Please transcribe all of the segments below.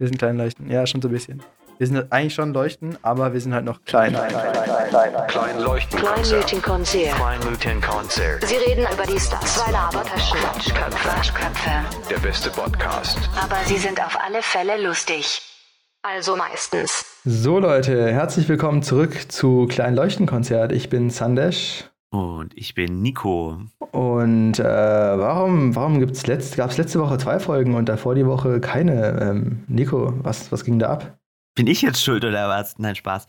Wir sind klein leuchten. Ja, schon so ein bisschen. Wir sind eigentlich schon leuchten, aber wir sind halt noch klein. Klein, klein, klein, klein, klein leuchten. Kleinleuchtenkonzert. Kleinleuchtenkonzert. Sie reden über die Stars. Zwei Labertaschen. Quatschköpfe. Quatschköpfe. Der beste Podcast. Aber sie sind auf alle Fälle lustig. Also meistens. So Leute, herzlich willkommen zurück zu Klein Leuchtenkonzert. Ich bin Sandesh. Und ich bin Nico. Und äh, warum, warum gibt's letzt, gab es letzte Woche zwei Folgen und davor die Woche keine? Ähm, Nico, was, was ging da ab? Bin ich jetzt schuld oder was? Nein, Spaß.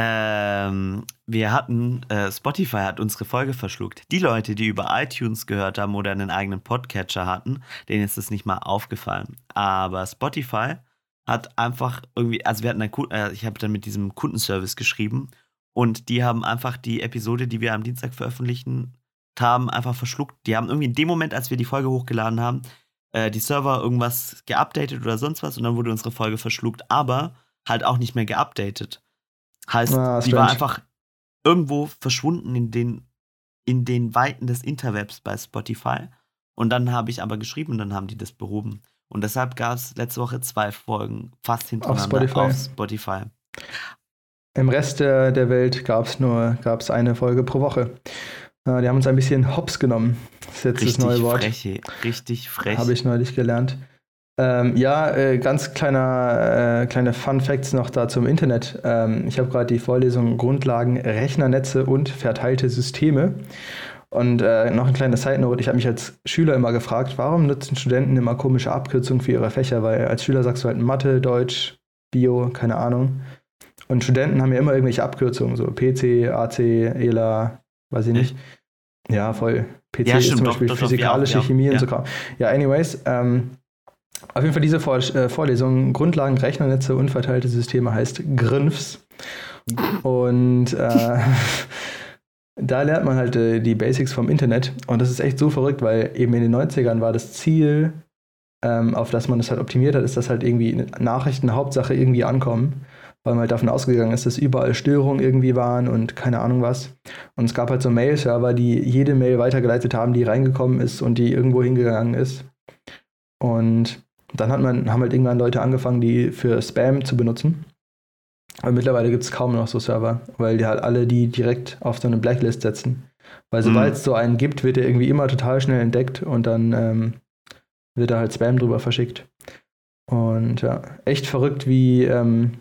Ähm, wir hatten, äh, Spotify hat unsere Folge verschluckt. Die Leute, die über iTunes gehört haben oder einen eigenen Podcatcher hatten, denen ist das nicht mal aufgefallen. Aber Spotify hat einfach irgendwie, also wir hatten ein, äh, ich habe dann mit diesem Kundenservice geschrieben und die haben einfach die Episode, die wir am Dienstag veröffentlichen haben, einfach verschluckt. Die haben irgendwie in dem Moment, als wir die Folge hochgeladen haben, äh, die Server irgendwas geupdatet oder sonst was und dann wurde unsere Folge verschluckt, aber halt auch nicht mehr geupdatet. Heißt, ah, die war einfach irgendwo verschwunden in den, in den Weiten des Interwebs bei Spotify. Und dann habe ich aber geschrieben und dann haben die das behoben. Und deshalb gab es letzte Woche zwei Folgen fast hintereinander auf Spotify. Auf Spotify. Im Rest der, der Welt gab es nur gab's eine Folge pro Woche. Äh, die haben uns ein bisschen hops genommen. Das ist jetzt richtig das neue Wort. Freche, richtig frech. Habe ich neulich gelernt. Ähm, ja, äh, ganz kleiner, äh, kleine Fun Facts noch da zum Internet. Ähm, ich habe gerade die Vorlesung Grundlagen Rechnernetze und verteilte Systeme. Und äh, noch ein kleiner Side Note: Ich habe mich als Schüler immer gefragt, warum nutzen Studenten immer komische Abkürzungen für ihre Fächer? Weil als Schüler sagst du halt Mathe, Deutsch, Bio, keine Ahnung. Und Studenten haben ja immer irgendwelche Abkürzungen, so PC, AC, ELA, weiß ich nicht. Ja, voll. PC ja, ist zum Beispiel doch, physikalische doch, Chemie ja. und so. Ja, anyways, ähm, auf jeden Fall diese Vor äh, Vorlesung Grundlagen Rechnernetze und verteilte Systeme heißt GRINFS. Und äh, da lernt man halt äh, die Basics vom Internet. Und das ist echt so verrückt, weil eben in den 90ern war das Ziel, ähm, auf das man das halt optimiert hat, ist, dass halt irgendwie Nachrichten Hauptsache irgendwie ankommen. Weil man halt davon ausgegangen ist, dass überall Störungen irgendwie waren und keine Ahnung was. Und es gab halt so Mail-Server, die jede Mail weitergeleitet haben, die reingekommen ist und die irgendwo hingegangen ist. Und dann hat man, haben halt irgendwann Leute angefangen, die für Spam zu benutzen. Aber mittlerweile gibt es kaum noch so Server, weil die halt alle die direkt auf so eine Blacklist setzen. Weil sobald es mhm. so einen gibt, wird der irgendwie immer total schnell entdeckt und dann ähm, wird da halt Spam drüber verschickt. Und ja, echt verrückt, wie, ähm,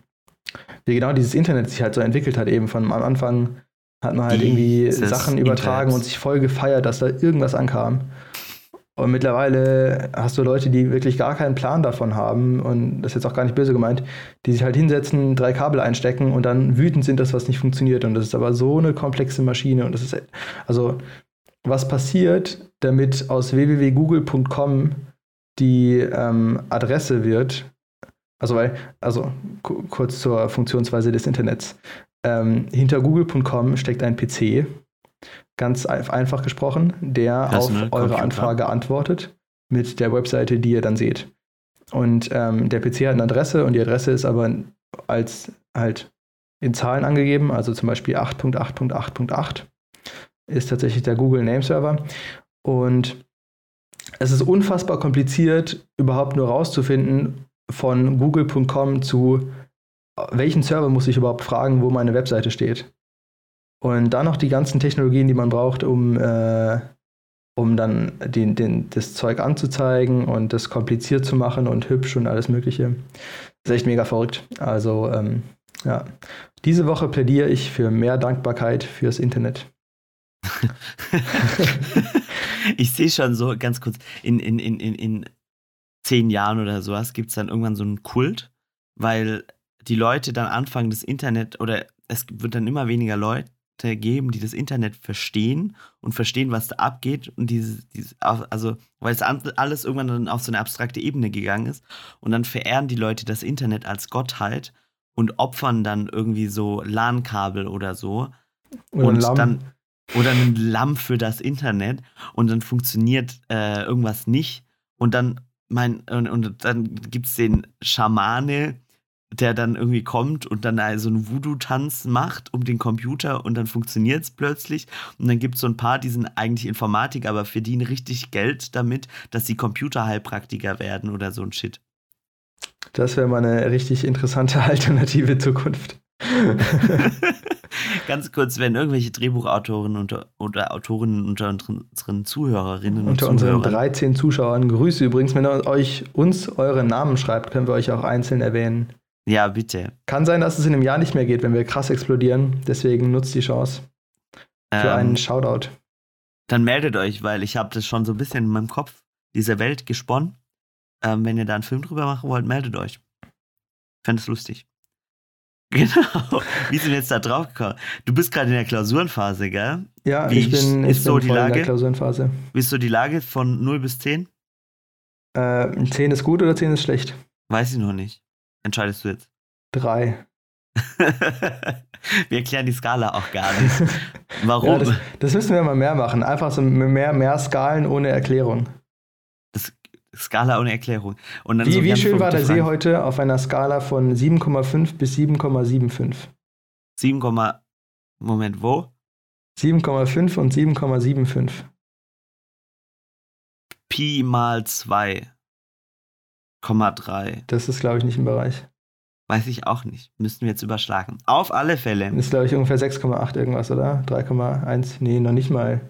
wie genau dieses Internet sich halt so entwickelt hat. Eben von am Anfang hat man halt irgendwie Sachen übertragen Internet. und sich voll gefeiert, dass da irgendwas ankam. Und mittlerweile hast du Leute, die wirklich gar keinen Plan davon haben, und das ist jetzt auch gar nicht böse gemeint, die sich halt hinsetzen, drei Kabel einstecken und dann wütend sind, dass was nicht funktioniert. Und das ist aber so eine komplexe Maschine. Und das ist, also, was passiert, damit aus www.google.com die ähm, Adresse wird, also weil, also kurz zur Funktionsweise des Internets. Ähm, hinter google.com steckt ein PC, ganz einfach gesprochen, der auf eure Computer. Anfrage antwortet mit der Webseite, die ihr dann seht. Und ähm, der PC hat eine Adresse und die Adresse ist aber als halt in Zahlen angegeben, also zum Beispiel 8.8.8.8 ist tatsächlich der Google Name Server. Und es ist unfassbar kompliziert, überhaupt nur rauszufinden von google.com zu welchen Server muss ich überhaupt fragen, wo meine Webseite steht. Und dann noch die ganzen Technologien, die man braucht, um, äh, um dann den, den, das Zeug anzuzeigen und das kompliziert zu machen und hübsch und alles Mögliche. Das ist echt mega verrückt. Also, ähm, ja. Diese Woche plädiere ich für mehr Dankbarkeit fürs Internet. ich sehe schon so ganz kurz, in, in, in, in, in zehn Jahren oder sowas gibt es dann irgendwann so einen Kult, weil die Leute dann anfangen, das Internet oder es wird dann immer weniger Leute geben, die das Internet verstehen und verstehen, was da abgeht und diese, diese also weil es alles irgendwann dann auf so eine abstrakte Ebene gegangen ist und dann verehren die Leute das Internet als Gottheit und opfern dann irgendwie so LAN-Kabel oder so oder und dann oder ein Lamm für das Internet und dann funktioniert äh, irgendwas nicht und dann mein und, und dann gibt es den Schamane der dann irgendwie kommt und dann so einen Voodoo-Tanz macht um den Computer und dann funktioniert es plötzlich. Und dann gibt es so ein paar, die sind eigentlich Informatiker, aber verdienen richtig Geld damit, dass sie Computerheilpraktiker werden oder so ein Shit. Das wäre mal eine richtig interessante alternative Zukunft. Ganz kurz, wenn irgendwelche Drehbuchautoren unter, oder Autorinnen unter unseren Zuhörerinnen und Unter unseren 13 Zuschauern. Grüße übrigens, wenn ihr euch uns euren Namen schreibt, können wir euch auch einzeln erwähnen. Ja, bitte. Kann sein, dass es in einem Jahr nicht mehr geht, wenn wir krass explodieren. Deswegen nutzt die Chance für ähm, einen Shoutout. Dann meldet euch, weil ich habe das schon so ein bisschen in meinem Kopf, diese Welt gesponnen. Ähm, wenn ihr da einen Film drüber machen wollt, meldet euch. Fände es lustig. Genau. Wie sind wir jetzt da drauf gekommen? Du bist gerade in der Klausurenphase, gell? Ja, Wie ich bin, ist ich so bin die Lage? in der Klausurenphase. Wie ist so die Lage von 0 bis 10? Äh, 10 ist gut oder 10 ist schlecht? Weiß ich noch nicht. Entscheidest du jetzt? 3. wir erklären die Skala auch gar nicht. Warum? Ja, das, das, müssen wir mal mehr machen. Einfach so mehr, mehr Skalen ohne Erklärung. Skala ohne Erklärung. wie, so wie schön war der See heute auf einer Skala von 7,5 bis 7,75? 7, Moment, wo? 7,5 und 7,75. Pi mal 2,3. Das ist, glaube ich, nicht im Bereich. Weiß ich auch nicht. Müssten wir jetzt überschlagen. Auf alle Fälle. Ist, glaube ich, ungefähr 6,8 irgendwas, oder? 3,1? Nee, noch nicht mal.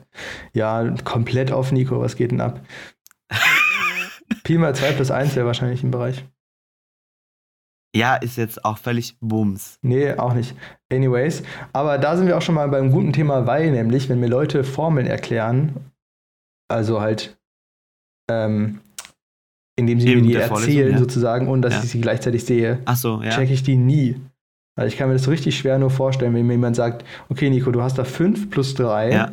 Ja, komplett auf Nico. Was geht denn ab? Pi mal 2 plus 1 wäre wahrscheinlich im Bereich. Ja, ist jetzt auch völlig Bums. Nee, auch nicht. Anyways, aber da sind wir auch schon mal beim guten Thema, weil nämlich, wenn mir Leute Formeln erklären, also halt, ähm, indem sie Eben mir die erzählen ja. sozusagen und dass ja. ich sie gleichzeitig sehe, so, ja. checke ich die nie. Weil ich kann mir das richtig schwer nur vorstellen, wenn mir jemand sagt, okay Nico, du hast da 5 plus 3, ja.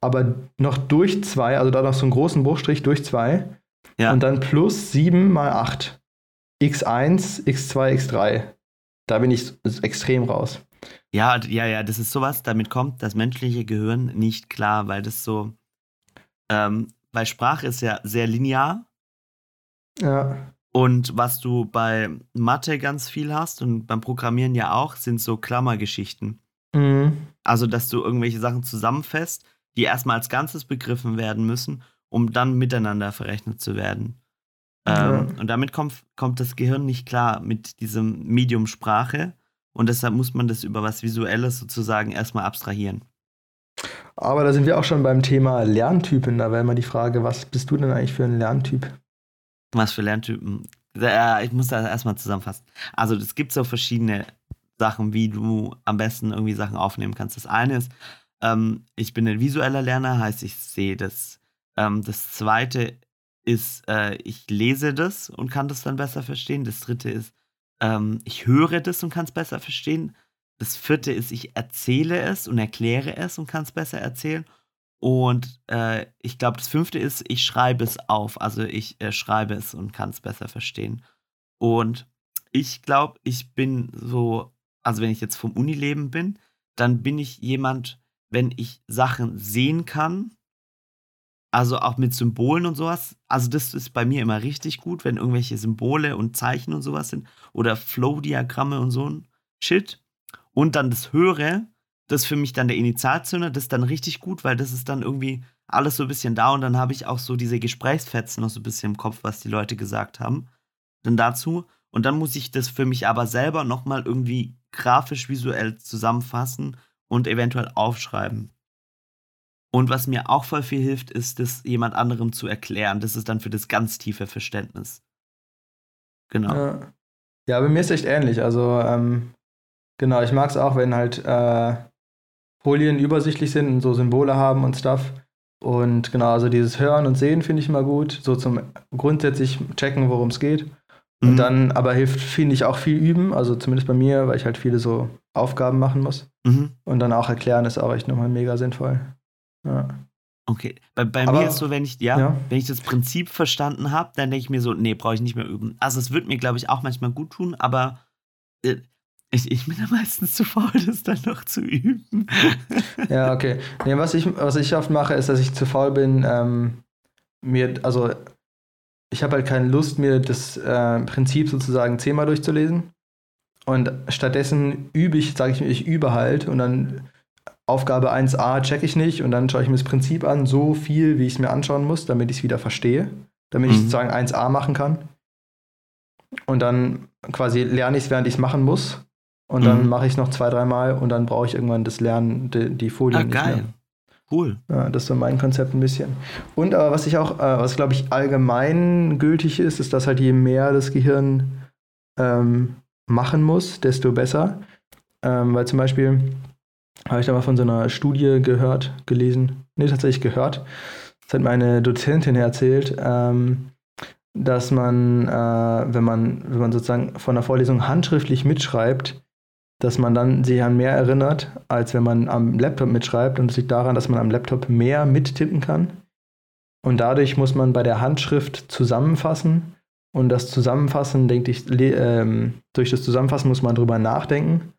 aber noch durch 2, also da noch so einen großen Bruchstrich durch 2 ja. Und dann plus 7 mal 8. x1, x2, x3. Da bin ich extrem raus. Ja, ja, ja, das ist sowas, damit kommt das menschliche Gehirn nicht klar, weil das so, ähm, weil Sprache ist ja sehr linear. Ja. Und was du bei Mathe ganz viel hast und beim Programmieren ja auch, sind so Klammergeschichten. Mhm. Also, dass du irgendwelche Sachen zusammenfasst, die erstmal als Ganzes begriffen werden müssen um dann miteinander verrechnet zu werden. Ähm, Und damit kommt, kommt das Gehirn nicht klar mit diesem Medium Sprache und deshalb muss man das über was Visuelles sozusagen erstmal abstrahieren. Aber da sind wir auch schon beim Thema Lerntypen. Da wäre mal die Frage, was bist du denn eigentlich für ein Lerntyp? Was für Lerntypen? Ich muss das erstmal zusammenfassen. Also es gibt so verschiedene Sachen, wie du am besten irgendwie Sachen aufnehmen kannst. Das eine ist, ähm, ich bin ein visueller Lerner, heißt, ich sehe das ähm, das zweite ist, äh, ich lese das und kann das dann besser verstehen. Das dritte ist, ähm, ich höre das und kann es besser verstehen. Das vierte ist, ich erzähle es und erkläre es und kann es besser erzählen. Und äh, ich glaube, das fünfte ist, ich schreibe es auf. Also ich äh, schreibe es und kann es besser verstehen. Und ich glaube, ich bin so, also wenn ich jetzt vom Unileben bin, dann bin ich jemand, wenn ich Sachen sehen kann also auch mit Symbolen und sowas. Also das ist bei mir immer richtig gut, wenn irgendwelche Symbole und Zeichen und sowas sind. Oder Flow-Diagramme und so ein Shit. Und dann das Höre, das ist für mich dann der Initialzünder, das ist dann richtig gut, weil das ist dann irgendwie alles so ein bisschen da und dann habe ich auch so diese Gesprächsfetzen noch so ein bisschen im Kopf, was die Leute gesagt haben. Dann dazu. Und dann muss ich das für mich aber selber nochmal irgendwie grafisch, visuell zusammenfassen und eventuell aufschreiben. Und was mir auch voll viel hilft, ist, das jemand anderem zu erklären. Das ist dann für das ganz tiefe Verständnis. Genau. Ja, ja bei mir ist echt ähnlich. Also, ähm, genau, ich mag es auch, wenn halt äh, Folien übersichtlich sind und so Symbole haben und Stuff. Und genau, also dieses Hören und Sehen finde ich immer gut. So zum grundsätzlich checken, worum es geht. Und mhm. dann aber hilft, finde ich, auch viel üben. Also zumindest bei mir, weil ich halt viele so Aufgaben machen muss. Mhm. Und dann auch erklären ist auch echt nochmal mega sinnvoll. Ja. Okay, bei, bei mir ist so, wenn ich, ja, ja, wenn ich das Prinzip verstanden habe, dann denke ich mir so, nee, brauche ich nicht mehr üben. Also es wird mir, glaube ich, auch manchmal gut tun, aber äh, ich, ich bin da meistens zu faul, das dann noch zu üben. ja, okay. Nee, was, ich, was ich oft mache, ist, dass ich zu faul bin, ähm, mir, also ich habe halt keine Lust, mir das äh, Prinzip sozusagen zehnmal durchzulesen. Und stattdessen übe ich, sage ich mir, ich übe halt und dann Aufgabe 1a checke ich nicht und dann schaue ich mir das Prinzip an, so viel, wie ich es mir anschauen muss, damit ich es wieder verstehe, damit mhm. ich sozusagen 1a machen kann. und dann quasi lerne ich es, während ich es machen muss. Und dann Mhm. mache ich es noch zwei, dreimal und dann brauche ich irgendwann das Lernen, die, die Folien Ah, nicht geil. mehr. Cool. Ja, das ist so mein Konzept ein bisschen. Und aber was ich auch, äh, was glaube ich allgemein gültig ist, ist, dass halt je mehr das Gehirn ähm, machen muss, desto besser. Ähm, weil zum Beispiel habe ich da mal von so einer Studie gehört, gelesen, nee, tatsächlich gehört. Das hat meine Dozentin erzählt, ähm, dass man, äh, wenn man, wenn man sozusagen von der Vorlesung handschriftlich mitschreibt, dass man dann sich an mehr erinnert, als wenn man am Laptop mitschreibt. Und es liegt daran, dass man am Laptop mehr mittippen kann. Und dadurch muss man bei der Handschrift zusammenfassen. Und das Zusammenfassen, denke ich, ähm, durch das Zusammenfassen muss man drüber nachdenken.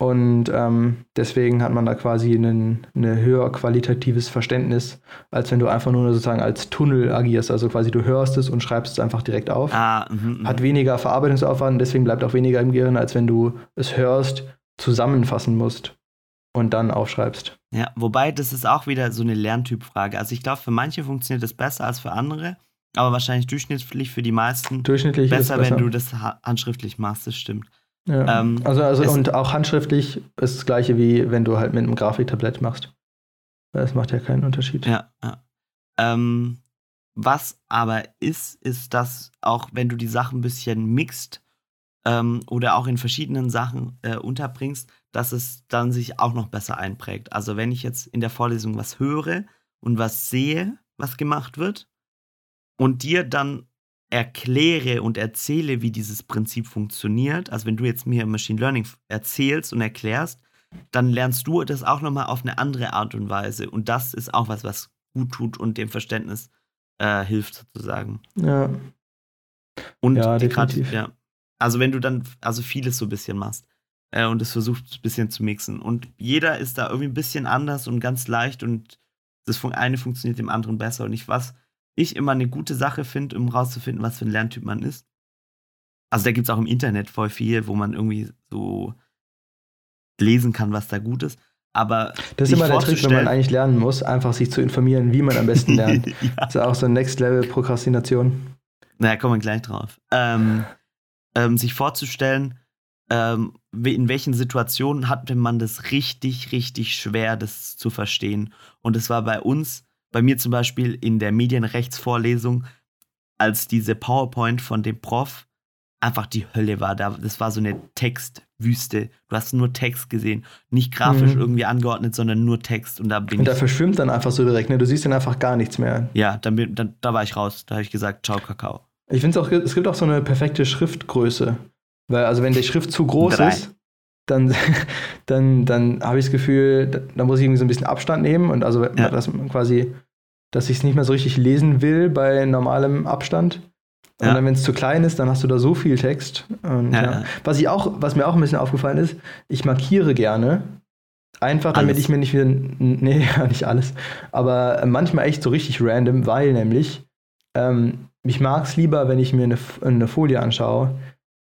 Und ähm, deswegen hat man da quasi ein höher qualitatives Verständnis, als wenn du einfach nur sozusagen als Tunnel agierst. Also quasi du hörst es und schreibst es einfach direkt auf Ah, mhm, mhm. hat weniger Verarbeitungsaufwand, deswegen bleibt auch weniger im Gehirn, als wenn du es hörst, zusammenfassen musst und dann aufschreibst. Ja, wobei das ist auch wieder so eine Lerntypfrage. Also ich glaube, für manche funktioniert das besser als für andere, aber wahrscheinlich durchschnittlich für die meisten Durchschnittlich besser, besser. wenn du das ha- handschriftlich machst, das stimmt. Ja. ähm, also, also und auch handschriftlich ist das gleiche wie wenn du halt mit einem Grafiktablett machst. Das macht ja keinen Unterschied. Ja, ja. Ähm, was aber ist, ist, dass auch wenn du die Sachen ein bisschen mixt ähm, oder auch in verschiedenen Sachen äh, unterbringst, dass es dann sich auch noch besser einprägt. Also wenn ich jetzt in der Vorlesung was höre und was sehe, was gemacht wird, und dir dann erkläre und erzähle, wie dieses Prinzip funktioniert, also wenn du jetzt mir Machine Learning erzählst und erklärst, dann lernst du das auch nochmal auf eine andere Art und Weise. Und das ist auch was, was gut tut und dem Verständnis äh, hilft, sozusagen. Ja. Und Ja, die grad- definitiv. ja. Also wenn du dann also vieles so ein bisschen machst äh, und es versuchst ein bisschen zu mixen. Und jeder ist da irgendwie ein bisschen anders und ganz leicht und das eine funktioniert dem anderen besser. Und ich, was ich immer eine gute Sache finde, um rauszufinden, was für ein Lerntyp man ist. Also da gibt es auch im Internet voll viel, wo man irgendwie so lesen kann, was da gut ist. Aber Das ist immer der Trick, wenn man eigentlich lernen muss, einfach sich zu informieren, wie man am besten lernt. ja. Das ist auch so Next-Level-Prokrastination. Na, kommen wir gleich drauf. Ähm, ähm, sich vorzustellen, ähm, in welchen Situationen hatte man das richtig, richtig schwer, das zu verstehen. Und es war bei uns, bei mir zum Beispiel in der Medienrechtsvorlesung, als diese PowerPoint von dem Prof einfach die Hölle war. Da, das war so eine Textwüste. Du hast nur Text gesehen. Nicht grafisch Mhm. irgendwie angeordnet, sondern nur Text. Und da bin Und da verschwimmt dann einfach so direkt, ne? Du siehst dann einfach gar nichts mehr. Ja, dann, bin, dann, da war ich raus. Da habe ich gesagt, ciao, Kakao. Ich finde es auch, es gibt auch so eine perfekte Schriftgröße. Weil, also wenn die Schrift zu groß Drei. ist, dann, dann, dann habe ich das Gefühl, da, da muss ich irgendwie so ein bisschen Abstand nehmen und also Ja. dass quasi, dass ich es nicht mehr so richtig lesen will bei normalem Abstand. Und Ja. dann, wenn es zu klein ist, dann hast du da so viel Text. Und, Ja. Was ich auch, was mir auch ein bisschen aufgefallen ist, ich markiere gerne. Einfach, damit Alles. ich mir nicht wieder. Nee, ja, nicht alles. Aber manchmal echt so richtig random, weil nämlich ähm, ich mag es lieber, wenn ich mir eine, eine Folie anschaue,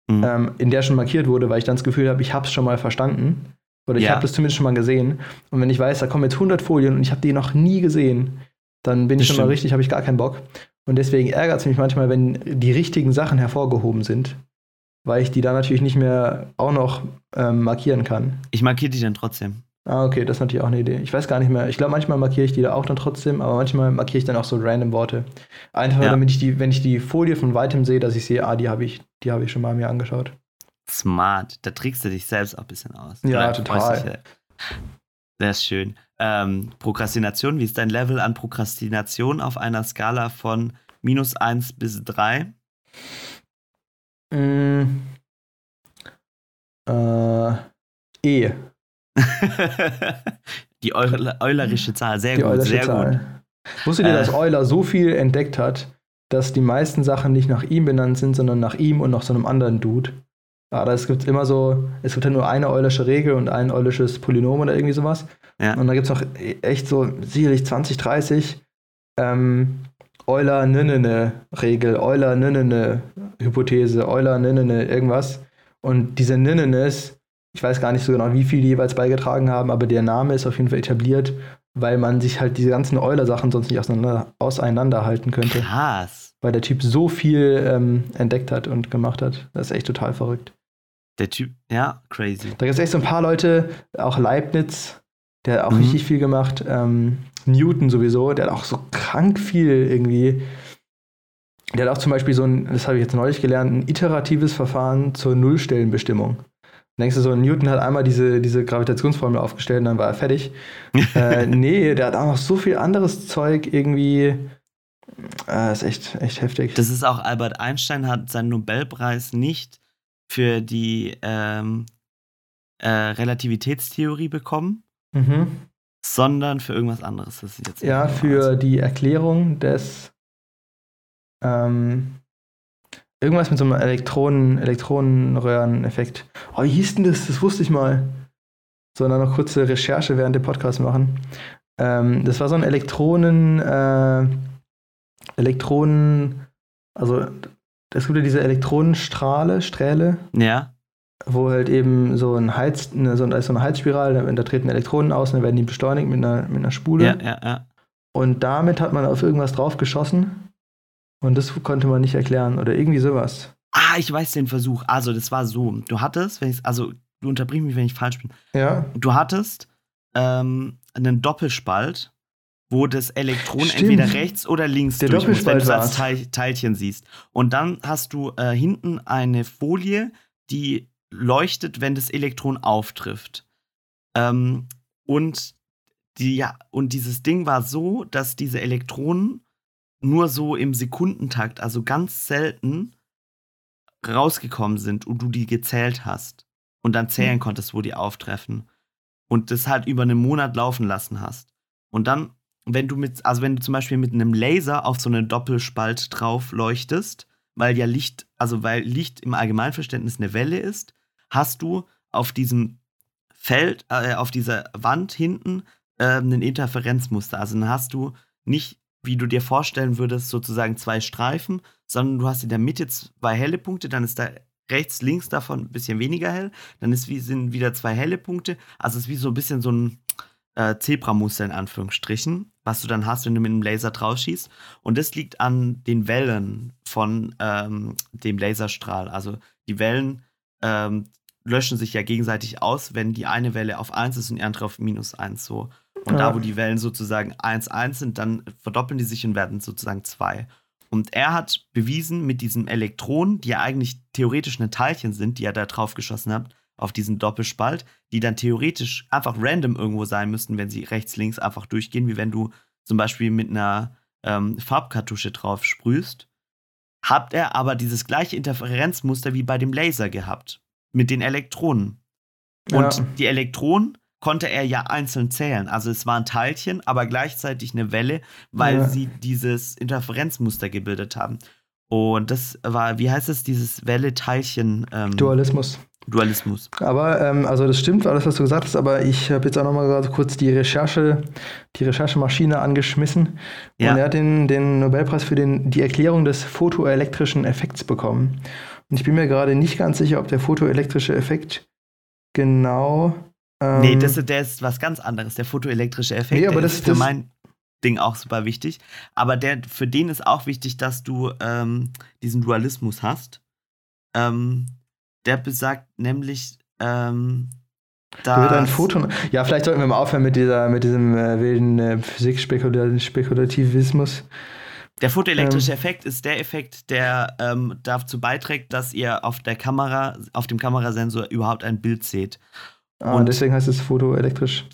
Mhm. ähm, in der schon markiert wurde, weil ich dann das Gefühl habe, ich habe es schon mal verstanden. Oder ich Ja. habe das zumindest schon mal gesehen. Und wenn ich weiß, da kommen jetzt 100 Folien und ich habe die noch nie gesehen, dann bin ich Das schon mal stimmt. richtig, habe ich gar keinen Bock. Und deswegen ärgert es mich manchmal, wenn die richtigen Sachen hervorgehoben sind, weil ich die dann natürlich nicht mehr auch noch ähm, markieren kann. Ich markiere die dann trotzdem. Ah, okay, das ist natürlich auch eine Idee. Ich weiß gar nicht mehr. Ich glaube, manchmal markiere ich die da auch dann trotzdem, aber manchmal markiere ich dann auch so random Worte. Einfach Ja. damit ich die, wenn ich die Folie von weitem sehe, dass ich sehe, ah, die habe ich, die habe ich schon mal mir angeschaut. Smart. Da trickst du dich selbst auch ein bisschen aus. Ja, Du total. ist schön. Ähm, Prokrastination, wie ist dein Level an Prokrastination auf einer Skala von minus 1 bis 3? Mm. Äh, e, die Eul eulerische Zahl, sehr die gut, sehr Zahl. gut. Wusstet ihr, Äh. dass Euler so viel entdeckt hat, dass die meisten Sachen nicht nach ihm benannt sind, sondern nach ihm und noch so einem anderen Dude? Aber es gibt immer so, es gibt ja nur eine Eulersche Regel und ein Eulersches Polynom oder irgendwie sowas. Ja. Und da gibt es noch echt so sicherlich 20, 30 ähm, Euler-Ninnene-Regel, Euler-Ninnene-Hypothese, Euler-Ninnene irgendwas. Und diese Ninnenes Ich weiß gar nicht so genau, wie viel die jeweils beigetragen haben, aber der Name ist auf jeden Fall etabliert, weil man sich halt diese ganzen Euler-Sachen sonst nicht auseinander, auseinanderhalten könnte. Krass. Weil der Typ so viel ähm, entdeckt hat und gemacht hat. Das ist echt total verrückt. Der Typ, ja, crazy. Da gibt es echt so ein paar Leute, auch Leibniz, der hat auch Mhm. richtig viel gemacht. Ähm, Newton sowieso, der hat auch so krank viel irgendwie. Der hat auch zum Beispiel so ein, das habe ich jetzt neulich gelernt, ein iteratives Verfahren zur Nullstellenbestimmung. Denkst du so, Newton hat einmal diese, diese Gravitationsformel aufgestellt und dann war er fertig. äh, nee, der hat auch noch so viel anderes Zeug irgendwie. Äh, ist echt, echt heftig. Das ist auch Albert Einstein hat seinen Nobelpreis nicht für die ähm, äh, Relativitätstheorie bekommen, mhm. sondern für irgendwas anderes. Das ist jetzt Ja, für die Erklärung des ähm, irgendwas mit so einem Elektronen, Elektronenröhreneffekt. Oh, wie hieß denn das? Das wusste ich mal. So, dann noch kurze Recherche während dem Podcast machen. Ähm, das war so ein Elektronen, äh, Elektronen, also es gibt ja diese Elektronenstrahle, Strähle, Ja, wo halt eben so ein Heiz, ne, so, da ist so eine Heizspirale, da, da treten Elektronen aus und dann werden die beschleunigt mit einer, mit einer Spule. ja, ja, ja. Und damit hat man auf irgendwas drauf geschossen. Und das konnte man nicht erklären. Oder irgendwie sowas. Ah, ich weiß den Versuch. Also, das war so. Du hattest, wenn ich, also, du unterbrich mich, wenn ich falsch bin. Ja. Du hattest ähm, einen Doppelspalt, wo das Elektron Stimmt. entweder rechts oder links Der durch muss, wenn du als Teil, Teilchen siehst. Und dann hast du äh, hinten eine Folie, die leuchtet, wenn das Elektron auftrifft. Ähm, und, die, ja, und dieses Ding war so, dass diese Elektronen nur so im Sekundentakt, also ganz selten, rausgekommen sind und du die gezählt hast und dann zählen konntest, wo die auftreffen und das halt über einen Monat laufen lassen hast. Und dann, wenn du mit, also wenn du zum Beispiel mit einem Laser auf so einen Doppelspalt drauf leuchtest, weil ja Licht, also weil Licht im Allgemeinverständnis eine Welle ist, hast du auf diesem Feld, äh, auf dieser Wand hinten äh, ein Interferenzmuster. Also dann hast du nicht, wie du dir vorstellen würdest, sozusagen zwei Streifen, sondern du hast in der Mitte zwei helle Punkte, dann ist da rechts, links davon ein bisschen weniger hell, dann ist wie, sind wieder zwei helle Punkte. Also es ist wie so ein bisschen so ein äh, Zebramuster in Anführungsstrichen, was du dann hast, wenn du mit einem Laser drauf schießt. Und das liegt an den Wellen von ähm, dem Laserstrahl. Also die Wellen ähm, löschen sich ja gegenseitig aus, wenn die eine Welle auf 1 ist und die andere auf minus 1 so. Und Ja. da, wo die Wellen sozusagen 1, 1 sind, dann verdoppeln die sich und werden sozusagen 2. Und er hat bewiesen mit diesen Elektronen, die ja eigentlich theoretisch eine Teilchen sind, die er da drauf geschossen hat, auf diesen Doppelspalt, die dann theoretisch einfach random irgendwo sein müssten, wenn sie rechts, links einfach durchgehen, wie wenn du zum Beispiel mit einer ähm, Farbkartusche drauf sprühst, hat er aber dieses gleiche Interferenzmuster wie bei dem Laser gehabt, mit den Elektronen. Und Ja. die Elektronen konnte er ja einzeln zählen. Also es waren Teilchen, aber gleichzeitig eine Welle, weil Ja. sie dieses Interferenzmuster gebildet haben. Und das war, wie heißt es, dieses Welle-Teilchen ähm, Dualismus. Dualismus. Aber, ähm, also das stimmt, alles, was du gesagt hast, aber ich habe jetzt auch nochmal gerade kurz die Recherche, die Recherchemaschine angeschmissen. Ja. Und er hat den, den Nobelpreis für den, die Erklärung des photoelektrischen Effekts bekommen. Und ich bin mir gerade nicht ganz sicher, ob der photoelektrische Effekt genau. Ähm, nee, das, der ist was ganz anderes. Der photoelektrische Effekt Nee, aber das- ist für das- mein Ding auch super wichtig. Aber der, für den ist auch wichtig, dass du ähm, diesen Dualismus hast. Ähm, der besagt nämlich, ähm, Da wird ein Photon. Ja, vielleicht sollten wir mal aufhören mit, dieser, mit diesem äh, wilden äh, Physik-Spekulativismus. Der photoelektrische Ähm. Effekt ist der Effekt, der ähm, dazu beiträgt, dass ihr auf der Kamera, auf dem Kamerasensor überhaupt ein Bild seht. Ah, Und- deswegen heißt es photoelektrisch.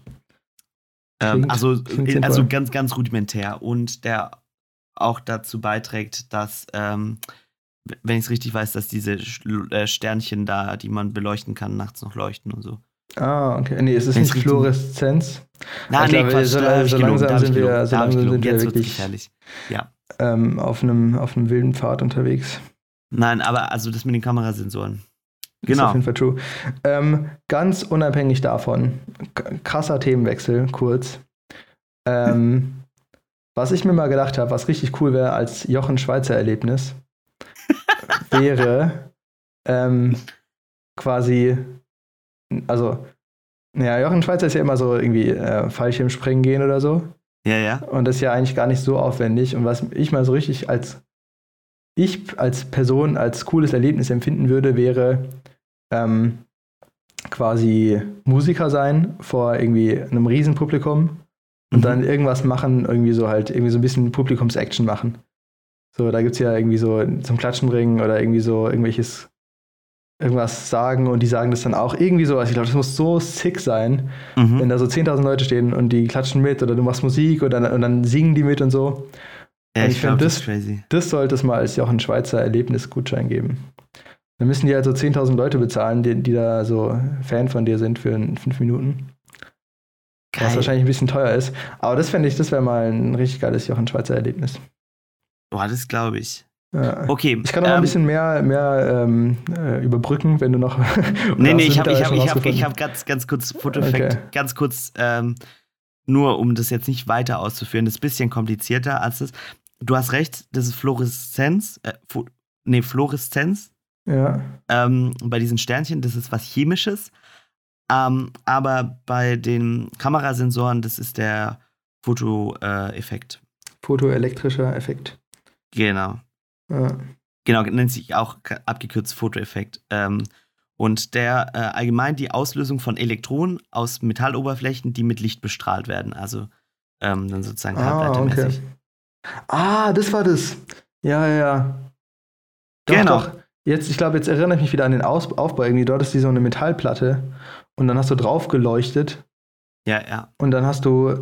Ähm, Klingt- also, klingt äh, also ganz, ganz rudimentär. Und der auch dazu beiträgt, dass, ähm, wenn ich es richtig weiß, dass diese äh, Sternchen da, die man beleuchten kann, nachts noch leuchten und so. Ah, okay. Nee, es ist nicht Fluoreszenz. Nein, Ich nee, glaube, Quatsch, so- da so langsam sind wir- so langsam sind wir wirklich-. Ja. ähm, auf, einem, auf einem wilden Pfad unterwegs. Nein, aber also das mit den Kamerasensoren. Ist Genau. auf jeden Fall true. Ähm, ganz unabhängig davon, krasser Themenwechsel, kurz. Ähm, was ich mir mal gedacht habe, was richtig cool wäre als Jochen Schweizer Erlebnis, wäre ähm, quasi also, naja, Jochen Schweizer ist ja immer so irgendwie äh, Fallschirmspringen gehen oder so. Ja, ja. Und das ist ja eigentlich gar nicht so aufwendig. Und was ich mal so richtig als ich als Person als cooles Erlebnis empfinden würde, wäre ähm, quasi Musiker sein vor irgendwie einem Riesenpublikum und Mhm. dann irgendwas machen, irgendwie so halt, irgendwie so ein bisschen Publikums-Action machen. So, da gibt es ja irgendwie so zum Klatschen bringen oder irgendwie so irgendwelches irgendwas sagen und die sagen das dann auch irgendwie so. Also ich glaube, das muss so sick sein, Mhm. wenn da so 10.000 Leute stehen und die klatschen mit oder du machst Musik oder, und dann singen die mit und so. Ja, Und ich ich glaube, find das das-. Das sollte es mal als Jochen Schweizer Erlebnisgutschein geben. Dann müssen die halt so 10.000 Leute bezahlen, die, die da so Fan von dir sind für fünf Minuten. Was Geil. wahrscheinlich ein bisschen teuer ist. Aber das fände ich, das wäre mal ein richtig geiles Jochen Schweizer Erlebnis. Boah, das glaube ich. Ja. Okay. Ich kann noch mal ein ähm, bisschen mehr, mehr ähm, äh, überbrücken, wenn du noch. Nee, nee, ich habe ich hab, ich hab, ich hab ganz, ganz kurz Fotoeffekt, Okay. ganz kurz, ähm, nur um das jetzt nicht weiter auszuführen, das ist ein bisschen komplizierter als das. Du hast recht, das ist Fluoreszenz, äh, nee, Fluoreszenz Ja. ähm, bei diesen Sternchen, das ist was Chemisches. Ähm, aber bei den Kamerasensoren, das ist der Fotoeffekt. Fotoelektrischer Effekt. genau. Ja. Genau, nennt sich auch abgekürzt Fotoeffekt. Ähm, und der äh, allgemein die Auslösung von Elektronen aus Metalloberflächen, die mit Licht bestrahlt werden. Also ähm, dann sozusagen Ah, okay. Ah, das war das. Ja, ja, ja. Doch, Genau. Doch. Jetzt, ich glaube, jetzt erinnere ich mich wieder an den Aus Aufbau. Irgendwie dort ist die so eine Metallplatte und dann hast du drauf geleuchtet Ja, ja. und dann hast du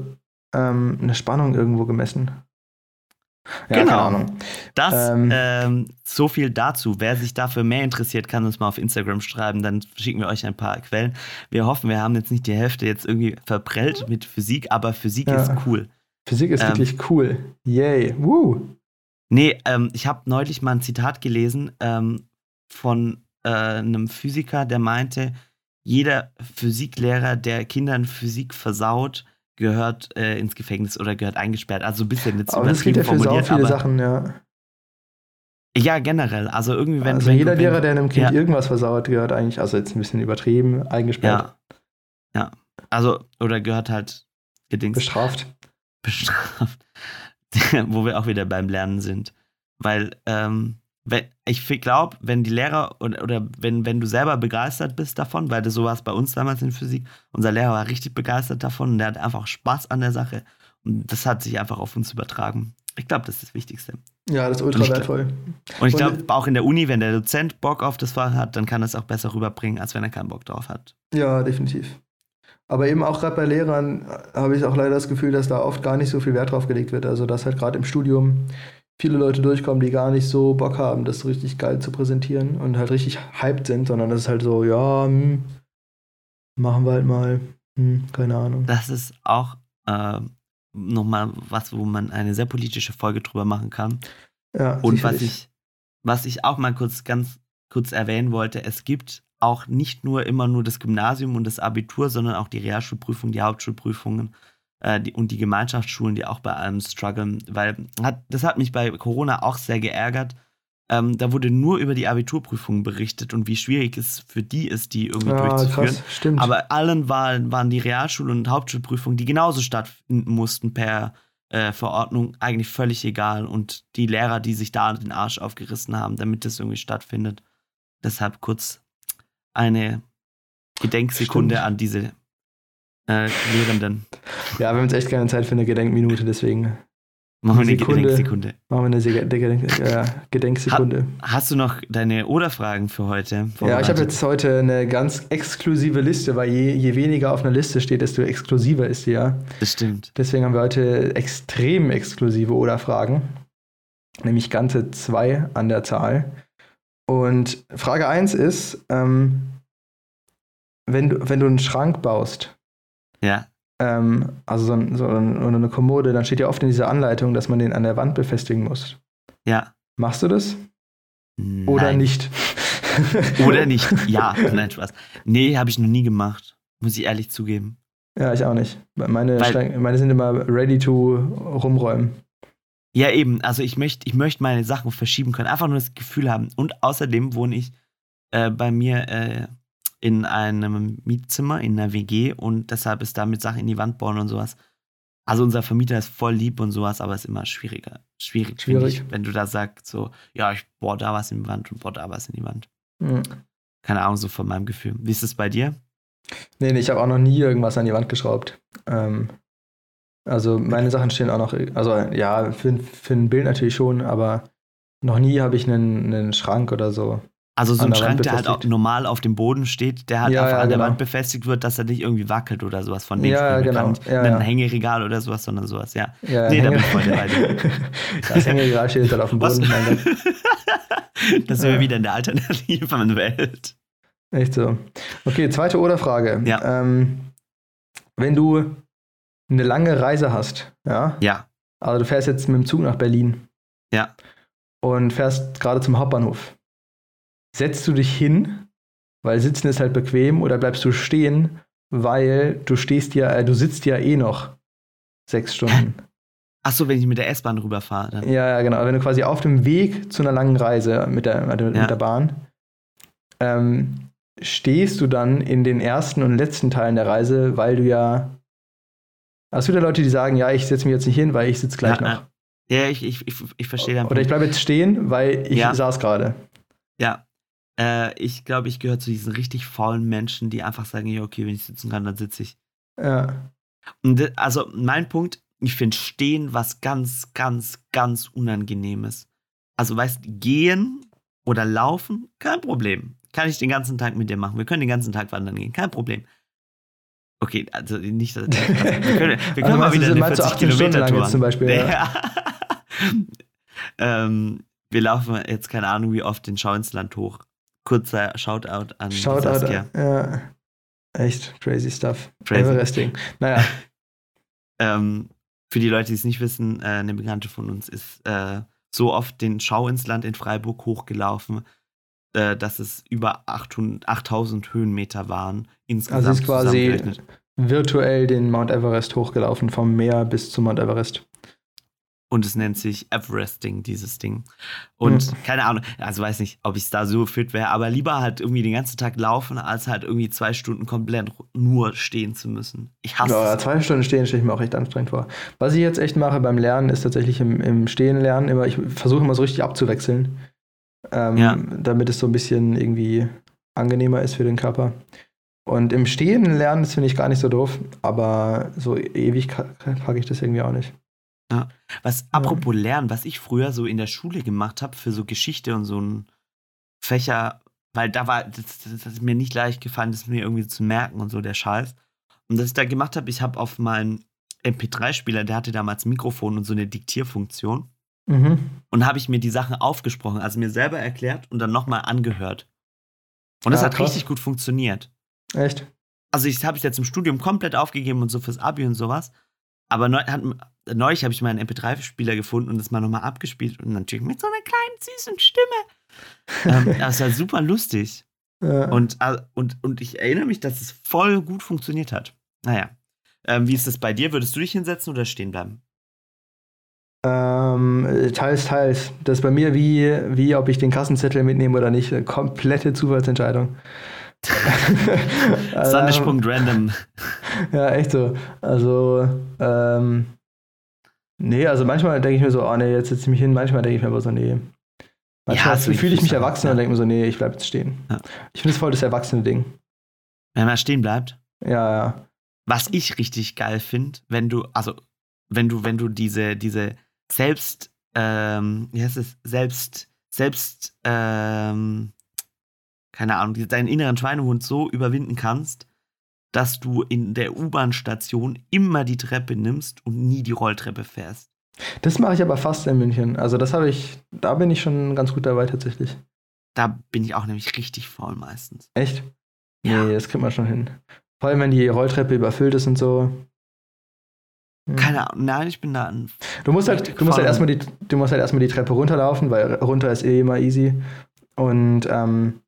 ähm, eine Spannung irgendwo gemessen. Ja, Genau. keine Ahnung. Das, Ähm. ähm, so viel dazu. Wer sich dafür mehr interessiert, kann uns mal auf Instagram schreiben, dann schicken wir euch ein paar Quellen. Wir hoffen, wir haben jetzt nicht die Hälfte jetzt irgendwie verprellt mit Physik, aber Physik Ja. ist cool. Physik ist Ähm. wirklich cool. Yay. Woo. Nee, ähm, ich habe neulich mal ein Zitat gelesen ähm, von äh, einem Physiker, der meinte, jeder Physiklehrer, der Kindern Physik versaut, gehört äh, ins Gefängnis oder gehört eingesperrt. Also ein bisschen jetzt Aber das gilt übertrieben ja für sau formuliert, viele Sachen, ja. ja, generell. Also irgendwie, wenn also wenn, jeder wenn, Lehrer, der einem Kind ja. irgendwas versauert, gehört eigentlich, also jetzt ein bisschen übertrieben, eingesperrt, Ja. Ja. Also, oder gehört halt gedings bestraft. bestraft. Wo wir auch wieder beim Lernen sind. Weil, ähm, ich glaube, wenn die Lehrer oder, oder wenn, wenn du selber begeistert bist davon, weil das so war es bei uns damals in Physik, unser Lehrer war richtig begeistert davon und der hat einfach Spaß an der Sache. Und das hat sich einfach auf uns übertragen. Ich glaube, das ist das Wichtigste. Ja, das ist ultra glaub- wertvoll. Und ich glaube, auch in der Uni, wenn der Dozent Bock auf das Fach hat, dann kann er es auch besser rüberbringen, als wenn er keinen Bock drauf hat. Ja, definitiv. Aber eben auch gerade bei Lehrern äh, habe ich auch leider das Gefühl, dass da oft gar nicht so viel Wert drauf gelegt wird. Also, dass halt gerade im Studium viele Leute durchkommen, die gar nicht so Bock haben, das richtig geil zu präsentieren und halt richtig hyped sind, sondern das ist halt so, ja, hm, machen wir halt mal, hm, keine Ahnung. Das ist auch äh, nochmal was, wo man eine sehr politische Folge drüber machen kann. Ja, Und was sicherlich. ich, was ich auch mal kurz ganz kurz erwähnen wollte, es gibt auch nicht nur immer nur das Gymnasium und das Abitur, sondern auch die Realschulprüfung, die Hauptschulprüfungen äh, die, und die Gemeinschaftsschulen, die auch bei allem strugglen, weil hat, das hat mich bei Corona auch sehr geärgert. Ähm, da wurde nur über die Abiturprüfungen berichtet und wie schwierig es für die ist, die irgendwie ja, durchzuführen. krass. Aber allen waren, waren die Realschul- und Hauptschulprüfungen, die genauso stattfinden mussten per äh, Verordnung, eigentlich völlig egal. Und die Lehrer, die sich da den Arsch aufgerissen haben, damit das irgendwie stattfindet. Deshalb kurz eine Gedenksekunde Stimmt. an diese äh, Lehrenden. ja, wir haben jetzt echt keine Zeit für eine Gedenkminute, deswegen Machen wir eine Sekunde. Gedenksekunde. machen wir eine Gedenk äh, Gedenksekunde. Hast du noch deine Oder-Fragen für heute? Ja, ich habe jetzt heute eine ganz exklusive Liste, weil je, je weniger auf einer Liste steht, desto exklusiver ist sie ja. Das stimmt. Deswegen haben wir heute extrem exklusive Oder-Fragen, nämlich ganze zwei an der Zahl. Und Frage 1 ist, ähm, wenn, du, wenn du einen Schrank baust, Ja. ähm, also so, ein, so ein, oder eine Kommode, dann steht ja oft in dieser Anleitung, dass man den an der Wand befestigen muss. Ja. Machst du das oder Nein. nicht? Oder nicht. Ja, nein, Spaß. Nee, habe ich noch nie gemacht. Muss ich ehrlich zugeben. Ja, ich auch nicht. Meine, Weil- meine sind immer ready to rumräumen. Ja, eben. Also ich möchte ich möcht meine Sachen verschieben können. Einfach nur das Gefühl haben. Und außerdem wohne ich äh, bei mir äh, in einem Mietzimmer, in einer WG und deshalb ist damit Sachen in die Wand bauen und sowas. Also unser Vermieter ist voll lieb und sowas, aber ist immer schwieriger. Schwierig, Schwierig. Ich, wenn du da sagst, so, ja, ich bohr da was in die Wand und bohr da was in die Wand. Mhm. Keine Ahnung, so von meinem Gefühl. Wie ist es bei dir? Nee, nee, ich habe auch noch nie irgendwas an die Wand geschraubt. Ähm, also meine Sachen stehen auch noch, also ja, für, für ein Bild natürlich schon, aber noch nie habe ich einen, einen Schrank oder so. Also so ein Schrank, der halt auch normal auf dem Boden steht, der halt Ja, einfach ja, an der genau. Wand befestigt wird, dass er nicht irgendwie wackelt oder sowas von links. Ja, genau. Ja, ein Hängeregal oder sowas, sondern sowas, ja. Ja, Nee, da bin ich voll dabei das Hängeregal steht halt auf dem? Boden. Mein Gott. da sind wir wieder in der alternativen Welt. Echt so. Okay, zweite Oder-Frage. Ja. Ähm, wenn du eine lange Reise hast, ja, Ja, also du fährst jetzt mit dem Zug nach Berlin ja. und fährst gerade zum Hauptbahnhof, setzt du dich hin, weil sitzen ist halt bequem, oder bleibst du stehen, weil du stehst ja, äh, du sitzt ja eh noch sechs Stunden. Achso, wenn ich mit der S-Bahn rüberfahre, dann. Ja, ja, genau. Wenn du quasi auf dem Weg zu einer langen Reise mit der, mit Ja. der Bahn ähm, stehst du dann in den ersten und letzten Teilen der Reise, weil du ja. Es gibt ja Leute, die sagen, ja, ich setze mich jetzt nicht hin, weil ich sitze gleich Ja, noch. Ja, ich, ich, ich, ich verstehe deinen Oder ich bleibe jetzt stehen, weil ich Ja. saß gerade. Ja. Äh, ich glaube, ich gehöre zu diesen richtig faulen Menschen, die einfach sagen, ja, okay, wenn ich sitzen kann, dann sitze ich. Ja. Und also mein Punkt, ich finde Stehen was ganz, ganz, ganz Unangenehmes. Also weißt, gehen oder laufen, kein Problem. Kann ich den ganzen Tag mit dir machen. Wir können den ganzen Tag wandern gehen, kein Problem. Okay, also nicht, dass- also, wir können, wir können Also mal wieder eine meinst du 40 18 Stunden Kilometer Tour. zum Beispiel, ja. Ja. ähm, wir laufen jetzt keine Ahnung wie oft den Schau ins Land hoch. Kurzer Shoutout an Schaut Saskia. Ja. Echt crazy stuff. Crazy. Everesting. Naja, Ähm, für die Leute, die es nicht wissen, äh, eine Bekannte von uns ist äh, so oft den Schau ins Land in Freiburg hochgelaufen, äh, dass es über 800, 8000 Höhenmeter waren insgesamt. Also ist quasi- virtuell den Mount Everest hochgelaufen, vom Meer bis zum Mount Everest. Und es nennt sich Everesting, dieses Ding. Und Mhm. keine Ahnung, also weiß nicht, ob ich da so fit wäre, aber lieber halt irgendwie den ganzen Tag laufen, als halt irgendwie zwei Stunden komplett nur stehen zu müssen. Ich hasse Ja, es. zwei Stunden stehen stelle ich mir auch echt anstrengend vor. Was ich jetzt echt mache beim Lernen, ist tatsächlich im, im Stehen lernen immer, ich versuche immer so richtig abzuwechseln. Ähm, Ja. Damit es so ein bisschen irgendwie angenehmer ist für den Körper. Und im Stehen lernen, das finde ich gar nicht so doof, aber so ewig packe ich das irgendwie auch nicht. Was, apropos Lernen, was ich früher so in der Schule gemacht habe für so Geschichte und so ein Fächer, weil da war, das, das, das ist mir nicht leicht gefallen, das mir irgendwie zu merken und so, der Scheiß. Und was ich da gemacht habe, ich habe auf meinen MP3-Spieler, der hatte damals Mikrofon und so eine Diktierfunktion. Mhm. Und habe ich mir die Sachen aufgesprochen, also mir selber erklärt und dann nochmal angehört. Und das Ah, hat krass. richtig gut funktioniert. Echt? Also ich habe es jetzt im Studium komplett aufgegeben und so fürs Abi und sowas. Aber neu, hat, neulich habe ich meinen MP3-Spieler gefunden und das mal nochmal abgespielt und natürlich mit so einer kleinen süßen Stimme. ähm, das war super lustig. Ja. Und, äh, und, und ich erinnere mich, dass es voll gut funktioniert hat. Naja. Ähm, wie ist das bei dir? Würdest du dich hinsetzen oder stehen bleiben? Ähm, teils, teils. Das ist bei mir wie, wie ob ich den Kassenzettel mitnehme oder nicht. Eine komplette Zufallsentscheidung. Also, Sandesprung random. Ja, echt so. Also, ähm, nee, also manchmal denke ich mir so, oh nee, jetzt setze ich mich hin. Manchmal denke ich mir aber so, nee. Manchmal so fühle ich mich erwachsen ja. und denke mir so, nee, ich bleibe jetzt stehen. Ja. Ich finde es voll das erwachsene Ding. Wenn man stehen bleibt. Ja, ja. Was ich richtig geil finde, wenn du, also, wenn du, wenn du diese, diese selbst, ähm, wie heißt es, selbst, selbst, ähm, keine Ahnung, deinen inneren Schweinehund so überwinden kannst, dass du in der U-Bahn-Station immer die Treppe nimmst und nie die Rolltreppe fährst. Das mache ich aber fast in München. Also das habe ich, da bin ich schon ganz gut dabei tatsächlich. Da bin ich auch nämlich richtig faul meistens. Echt? Ja. Nee, das kriegt man schon hin. Vor allem, wenn die Rolltreppe überfüllt ist und so. Hm. Keine Ahnung, nein, ich bin da ein. Du musst halt, du musst halt erstmal die, du musst halt erstmal die Treppe runterlaufen, weil runter ist eh immer easy. Und ähm,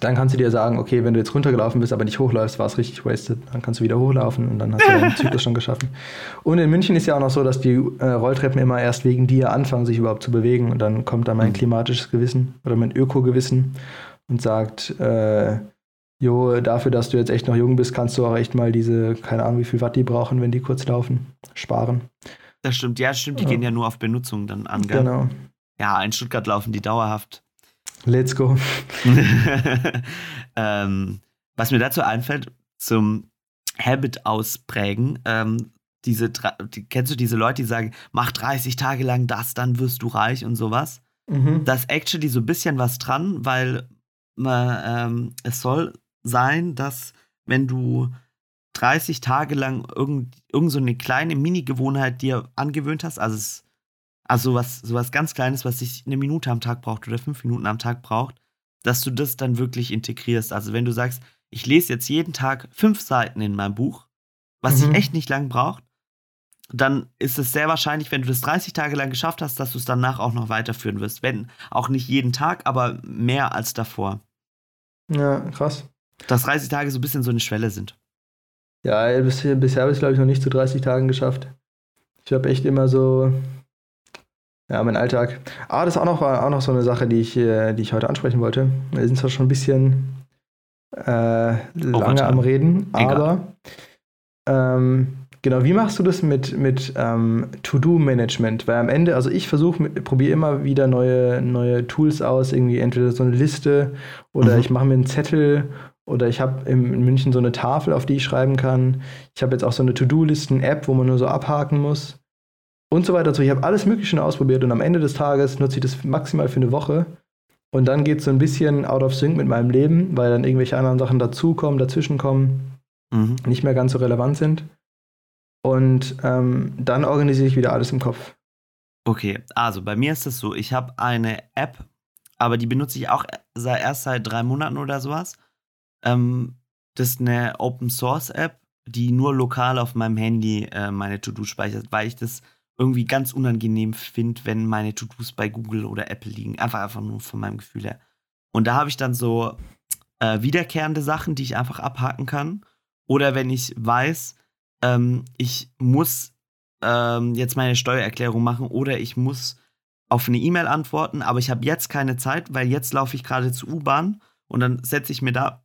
dann kannst du dir sagen, okay, wenn du jetzt runtergelaufen bist, aber nicht hochläufst, war es richtig wasted. Dann kannst du wieder hochlaufen und dann hast du deinen Zyklus schon geschaffen. Und in München ist ja auch noch so, dass die äh, Rolltreppen immer erst wegen dir anfangen, sich überhaupt zu bewegen. Und dann kommt da mein Mhm. klimatisches Gewissen oder mein Öko-Gewissen und sagt, äh, Jo, dafür, dass du jetzt echt noch jung bist, kannst du auch echt mal diese, keine Ahnung, wie viel Watt die brauchen, wenn die kurz laufen, sparen. Das stimmt, ja, stimmt, die ja. gehen ja nur auf Benutzung dann an. Gell? Genau. Ja, in Stuttgart laufen die dauerhaft. Let's go. ähm, was mir dazu einfällt, zum Habit ausprägen, ähm, diese, die, kennst du diese Leute, die sagen, mach 30 Tage lang das, dann wirst du reich und sowas? Mhm. Da ist actually so ein bisschen was dran, weil man, ähm, es soll sein, dass wenn du 30 Tage lang irgend, irgend so eine kleine Mini-Gewohnheit dir angewöhnt hast, also, es, also sowas, sowas ganz Kleines, was sich eine Minute am Tag braucht oder fünf Minuten am Tag braucht, dass du das dann wirklich integrierst. Also wenn du sagst, ich lese jetzt jeden Tag fünf Seiten in meinem Buch, was mhm. ich echt nicht lang braucht, dann ist es sehr wahrscheinlich, wenn du das 30 Tage lang geschafft hast, dass du es danach auch noch weiterführen wirst. Wenn auch nicht jeden Tag, aber mehr als davor. Ja, krass. Dass 30 Tage so ein bisschen so eine Schwelle sind. Ja, bisher, bisher habe ich es, glaube ich, noch nicht zu 30 Tagen geschafft. Ich habe echt immer so, ja, mein Alltag. Ah, das ist auch noch, auch noch so eine Sache, die ich, äh, die ich heute ansprechen wollte. Wir sind zwar schon ein bisschen äh, lange am Reden, Egal. aber ähm, genau, wie machst du das mit, mit ähm, To-Do-Management? Weil am Ende, also ich versuche, probiere immer wieder neue, neue Tools aus, irgendwie entweder so eine Liste oder mhm. ich mache mir einen Zettel oder ich habe in München so eine Tafel, auf die ich schreiben kann. Ich habe jetzt auch so eine To-Do-Listen-App, wo man nur so abhaken muss. Und so weiter. Also ich habe alles Mögliche schon ausprobiert und am Ende des Tages nutze ich das maximal für eine Woche. Und dann geht es so ein bisschen out of sync mit meinem Leben, weil dann irgendwelche anderen Sachen dazukommen, dazwischenkommen, mhm. nicht mehr ganz so relevant sind. Und ähm, dann organisiere ich wieder alles im Kopf. Okay, also bei mir ist es so, ich habe eine App, aber die benutze ich auch erst seit drei Monaten oder sowas. Ähm, das ist eine Open Source App, die nur lokal auf meinem Handy äh, meine To-Do speichert, weil ich das irgendwie ganz unangenehm finde, wenn meine To-Dos bei Google oder Apple liegen. Einfach, einfach nur von meinem Gefühl her. Und da habe ich dann so äh, wiederkehrende Sachen, die ich einfach abhaken kann. Oder wenn ich weiß, ähm, ich muss ähm, jetzt meine Steuererklärung machen oder ich muss auf eine E-Mail antworten, aber ich habe jetzt keine Zeit, weil jetzt laufe ich gerade zur U-Bahn und dann setze ich mir da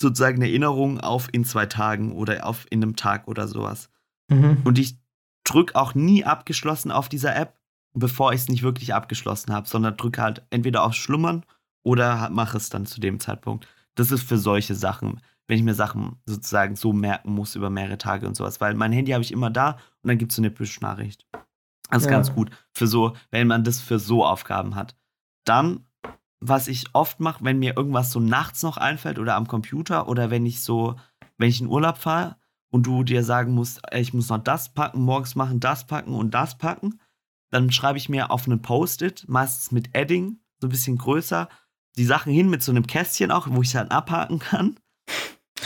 sozusagen eine Erinnerung auf in zwei Tagen oder auf in einem Tag oder sowas. Mhm. Und ich drücke auch nie abgeschlossen auf dieser App, bevor ich es nicht wirklich abgeschlossen habe, sondern drücke halt entweder auf Schlummern oder mache es dann zu dem Zeitpunkt. Das ist für solche Sachen, wenn ich mir Sachen sozusagen so merken muss über mehrere Tage und sowas, weil mein Handy habe ich immer da und dann gibt es so eine Push-Nachricht. Das ist ja. ganz gut für so, wenn man das für so Aufgaben hat. Dann was ich oft mache, wenn mir irgendwas so nachts noch einfällt oder am Computer oder wenn ich so, wenn ich in Urlaub fahre und du dir sagen musst, ich muss noch das packen, morgens machen, das packen und das packen, dann schreibe ich mir auf einen Post-it, meistens mit Edding, so ein bisschen größer, die Sachen hin mit so einem Kästchen auch, wo ich dann abhaken kann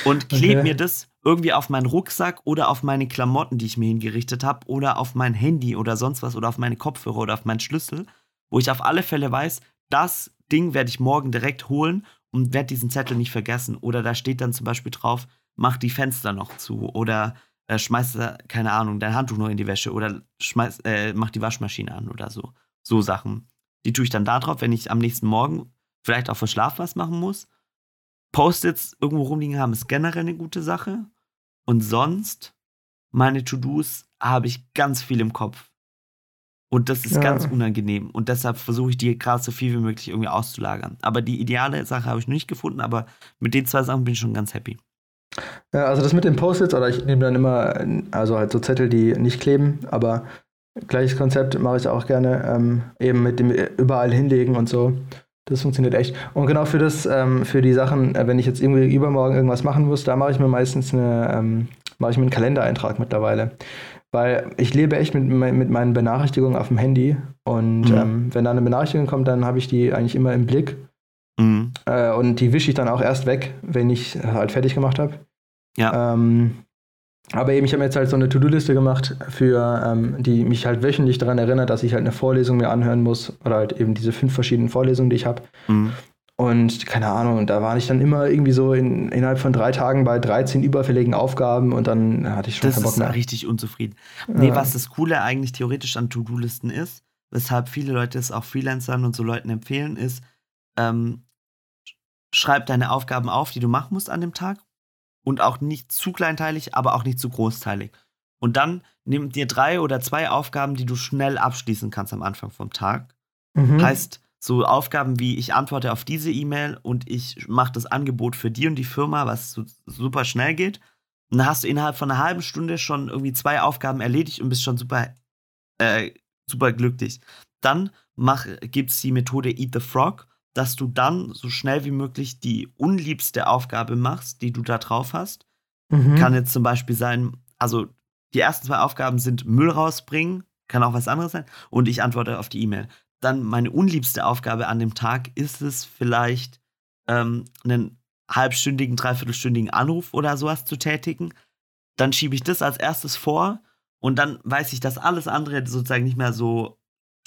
und klebe okay. mir das irgendwie auf meinen Rucksack oder auf meine Klamotten, die ich mir hingerichtet habe oder auf mein Handy oder sonst was oder auf meine Kopfhörer oder auf meinen Schlüssel, wo ich auf alle Fälle weiß, das Ding werde ich morgen direkt holen und werde diesen Zettel nicht vergessen. Oder da steht dann zum Beispiel drauf, mach die Fenster noch zu oder äh, schmeiß, keine Ahnung, dein Handtuch noch in die Wäsche oder schmeiß, äh, mach die Waschmaschine an oder so. So Sachen. Die tue ich dann da drauf, wenn ich am nächsten Morgen vielleicht auch für Schlaf was machen muss. Post-its irgendwo rumliegen haben ist generell eine gute Sache. Und sonst, meine To-Dos habe ich ganz viel im Kopf. Und das ist ja. ganz unangenehm. Und deshalb versuche ich die gerade so viel wie möglich irgendwie auszulagern. Aber die ideale Sache habe ich noch nicht gefunden, aber mit den zwei Sachen bin ich schon ganz happy. Ja, also das mit den Post-its, oder ich nehme dann immer, also halt so Zettel, die nicht kleben, aber gleiches Konzept mache ich auch gerne, ähm, eben mit dem überall hinlegen und so. Das funktioniert echt. Und genau für das, ähm, für die Sachen, äh, wenn ich jetzt irgendwie übermorgen irgendwas machen muss, da mache ich mir meistens eine, ähm, mache ich mir einen Kalendereintrag mittlerweile. Weil ich lebe echt mit, mit meinen Benachrichtigungen auf dem Handy. Und mhm. ähm, wenn da eine Benachrichtigung kommt, dann habe ich die eigentlich immer im Blick. Mhm. Äh, und die wische ich dann auch erst weg, wenn ich halt fertig gemacht habe. Ja. Ähm, aber eben, ich habe mir jetzt halt so eine To-Do-Liste gemacht, für ähm, die mich halt wöchentlich daran erinnert, dass ich halt eine Vorlesung mir anhören muss. Oder halt eben diese fünf verschiedenen Vorlesungen, die ich habe. Mhm. Und keine Ahnung, da war ich dann immer irgendwie so in, innerhalb von drei Tagen bei 13 überfälligen Aufgaben und dann hatte ich schon das keinen Bock mehr. Das ist richtig unzufrieden. Ja. Nee, was das Coole eigentlich theoretisch an To-Do-Listen ist, weshalb viele Leute es auch Freelancern und so Leuten empfehlen, ist, ähm, schreib deine Aufgaben auf, die du machen musst an dem Tag. Und auch nicht zu kleinteilig, aber auch nicht zu großteilig. Und dann nimm dir drei oder zwei Aufgaben, die du schnell abschließen kannst am Anfang vom Tag. Mhm. Heißt, so Aufgaben wie ich antworte auf diese E-Mail und ich mache das Angebot für die und die Firma, was so super schnell geht. Und dann hast du innerhalb von einer halben Stunde schon irgendwie zwei Aufgaben erledigt und bist schon super, äh, super glücklich. Dann gibt es die Methode Eat the Frog, dass du dann so schnell wie möglich die unliebste Aufgabe machst, die du da drauf hast. Mhm. Kann jetzt zum Beispiel sein, also die ersten zwei Aufgaben sind Müll rausbringen, kann auch was anderes sein, und ich antworte auf die E-Mail. Dann meine unliebste Aufgabe an dem Tag ist es vielleicht, ähm, einen halbstündigen, dreiviertelstündigen Anruf oder sowas zu tätigen. Dann schiebe ich das als erstes vor und dann weiß ich, dass alles andere sozusagen nicht mehr so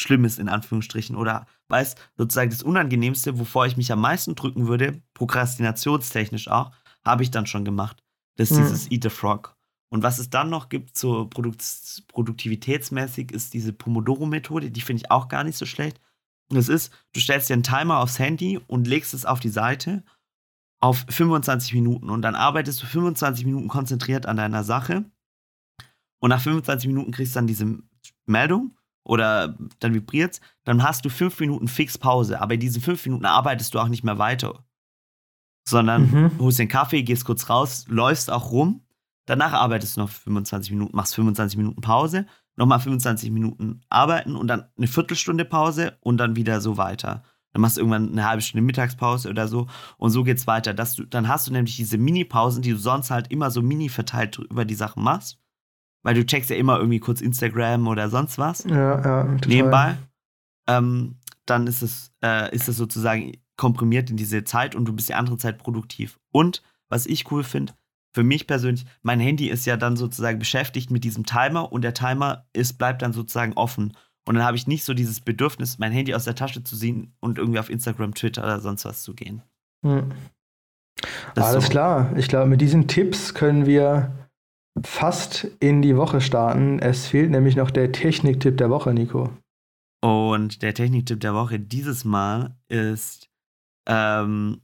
schlimm ist, in Anführungsstrichen. Oder weiß sozusagen das Unangenehmste, wovor ich mich am meisten drücken würde, prokrastinationstechnisch auch, habe ich dann schon gemacht. Das ist mhm. dieses Eat the Frog. Und was es dann noch gibt, so Produkt produktivitätsmäßig, ist diese Pomodoro-Methode. Die finde ich auch gar nicht so schlecht. Das ist, du stellst dir einen Timer aufs Handy und legst es auf die Seite auf 25 Minuten. Und dann arbeitest du 25 Minuten konzentriert an deiner Sache. Und nach 25 Minuten kriegst du dann diese Meldung oder dann vibriert Dann hast du fünf Minuten fix Pause. Aber in diesen fünf Minuten arbeitest du auch nicht mehr weiter. Sondern mhm. holst den Kaffee, gehst kurz raus, läufst auch rum Danach arbeitest du noch 25 Minuten, machst 25 Minuten Pause, nochmal 25 Minuten arbeiten und dann eine Viertelstunde Pause und dann wieder so weiter. Dann machst du irgendwann eine halbe Stunde Mittagspause oder so und so geht's weiter. Dass du, dann hast du nämlich diese Mini-Pausen, die du sonst halt immer so mini verteilt über die Sachen machst. Weil du checkst ja immer irgendwie kurz Instagram oder sonst was. Ja, ja. Total. Nebenbei. Ähm, dann ist es, äh, ist es sozusagen komprimiert in diese Zeit und du bist die andere Zeit produktiv. Und was ich cool finde, für mich persönlich, mein Handy ist ja dann sozusagen beschäftigt mit diesem Timer und der Timer ist, bleibt dann sozusagen offen. Und dann habe ich nicht so dieses Bedürfnis, mein Handy aus der Tasche zu ziehen und irgendwie auf Instagram, Twitter oder sonst was zu gehen. Hm. Alles so. klar. Ich glaube, mit diesen Tipps können wir fast in die Woche starten. Es fehlt nämlich noch der Techniktipp der Woche, Nico. Und der Techniktipp der Woche dieses Mal ist ähm,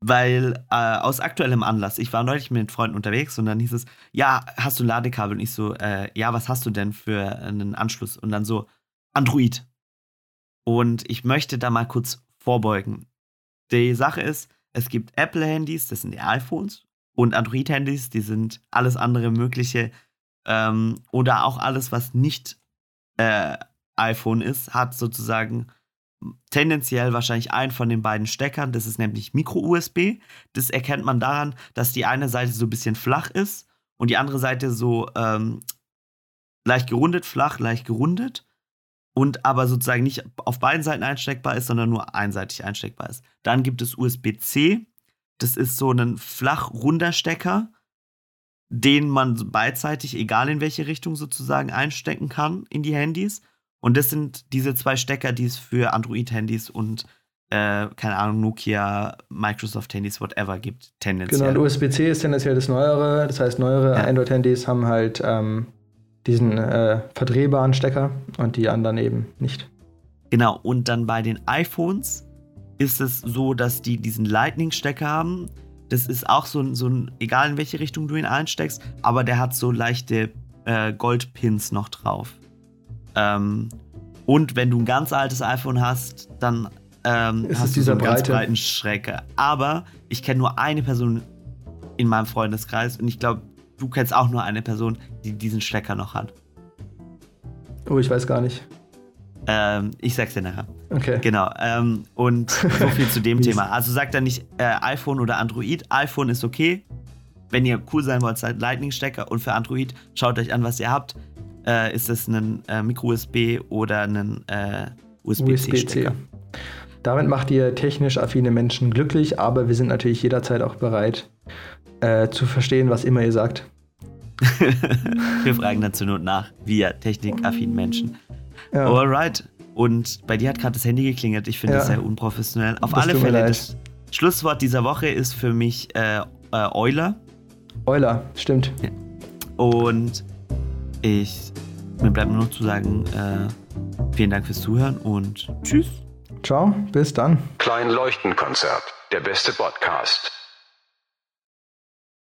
weil äh, aus aktuellem Anlass, ich war neulich mit Freunden unterwegs und dann hieß es, ja, hast du ein Ladekabel? Und ich so, äh, ja, was hast du denn für einen Anschluss? Und dann so, Android. Und ich möchte da mal kurz vorbeugen. Die Sache ist, es gibt Apple-Handys, das sind die iPhones, und Android-Handys, die sind alles andere Mögliche. Ähm, oder auch alles, was nicht äh, iPhone ist, hat sozusagen tendenziell wahrscheinlich einen von den beiden Steckern. Das ist nämlich Micro-USB. Das erkennt man daran, dass die eine Seite so ein bisschen flach ist und die andere Seite so ähm, leicht gerundet, flach, leicht gerundet. Und aber sozusagen nicht auf beiden Seiten einsteckbar ist, sondern nur einseitig einsteckbar ist. Dann gibt es USB-C. Das ist so ein flach runder Stecker, den man beidseitig, egal in welche Richtung sozusagen, einstecken kann in die Handys. Und das sind diese zwei Stecker, die es für Android-Handys und, äh, keine Ahnung, Nokia, Microsoft-Handys, whatever gibt, tendenziell. Genau, und USB-C ist tendenziell das Neuere. Das heißt, neuere ja. Android-Handys haben halt ähm, diesen äh, verdrehbaren Stecker und die anderen eben nicht. Genau, und dann bei den iPhones ist es so, dass die diesen Lightning-Stecker haben. Das ist auch so, so ein, egal in welche Richtung du ihn einsteckst, aber der hat so leichte äh, Goldpins noch drauf. Ähm, und wenn du ein ganz altes iPhone hast, dann ähm, ist hast du so einen breite? ganz breiten Schrecker. Aber ich kenne nur eine Person in meinem Freundeskreis und ich glaube, du kennst auch nur eine Person, die diesen Stecker noch hat. Oh, ich weiß gar nicht. Ähm, ich sag's dir nachher. Okay. Genau. Ähm, und so viel zu dem Thema. Also sagt er nicht äh, iPhone oder Android. iPhone ist okay. Wenn ihr cool sein wollt, seid Lightning-Stecker. Und für Android schaut euch an, was ihr habt äh, ist es ein äh, Micro-USB oder ein äh, USB-C-Stecker. USB Damit macht ihr technisch affine Menschen glücklich, aber wir sind natürlich jederzeit auch bereit äh, zu verstehen, was immer ihr sagt. wir fragen dann zur Not nach, wir technikaffinen Menschen. Ja. Alright. Und bei dir hat gerade das Handy geklingelt. Ich finde ja. das sehr unprofessionell. Auf das alle Fälle, das Schlusswort dieser Woche ist für mich äh, äh, Euler. Euler, stimmt. Ja. Und ich, mir bleibt nur noch zu sagen, äh, vielen Dank fürs Zuhören und tschüss. Ciao, bis dann. Klein Leuchtenkonzert, der beste Podcast.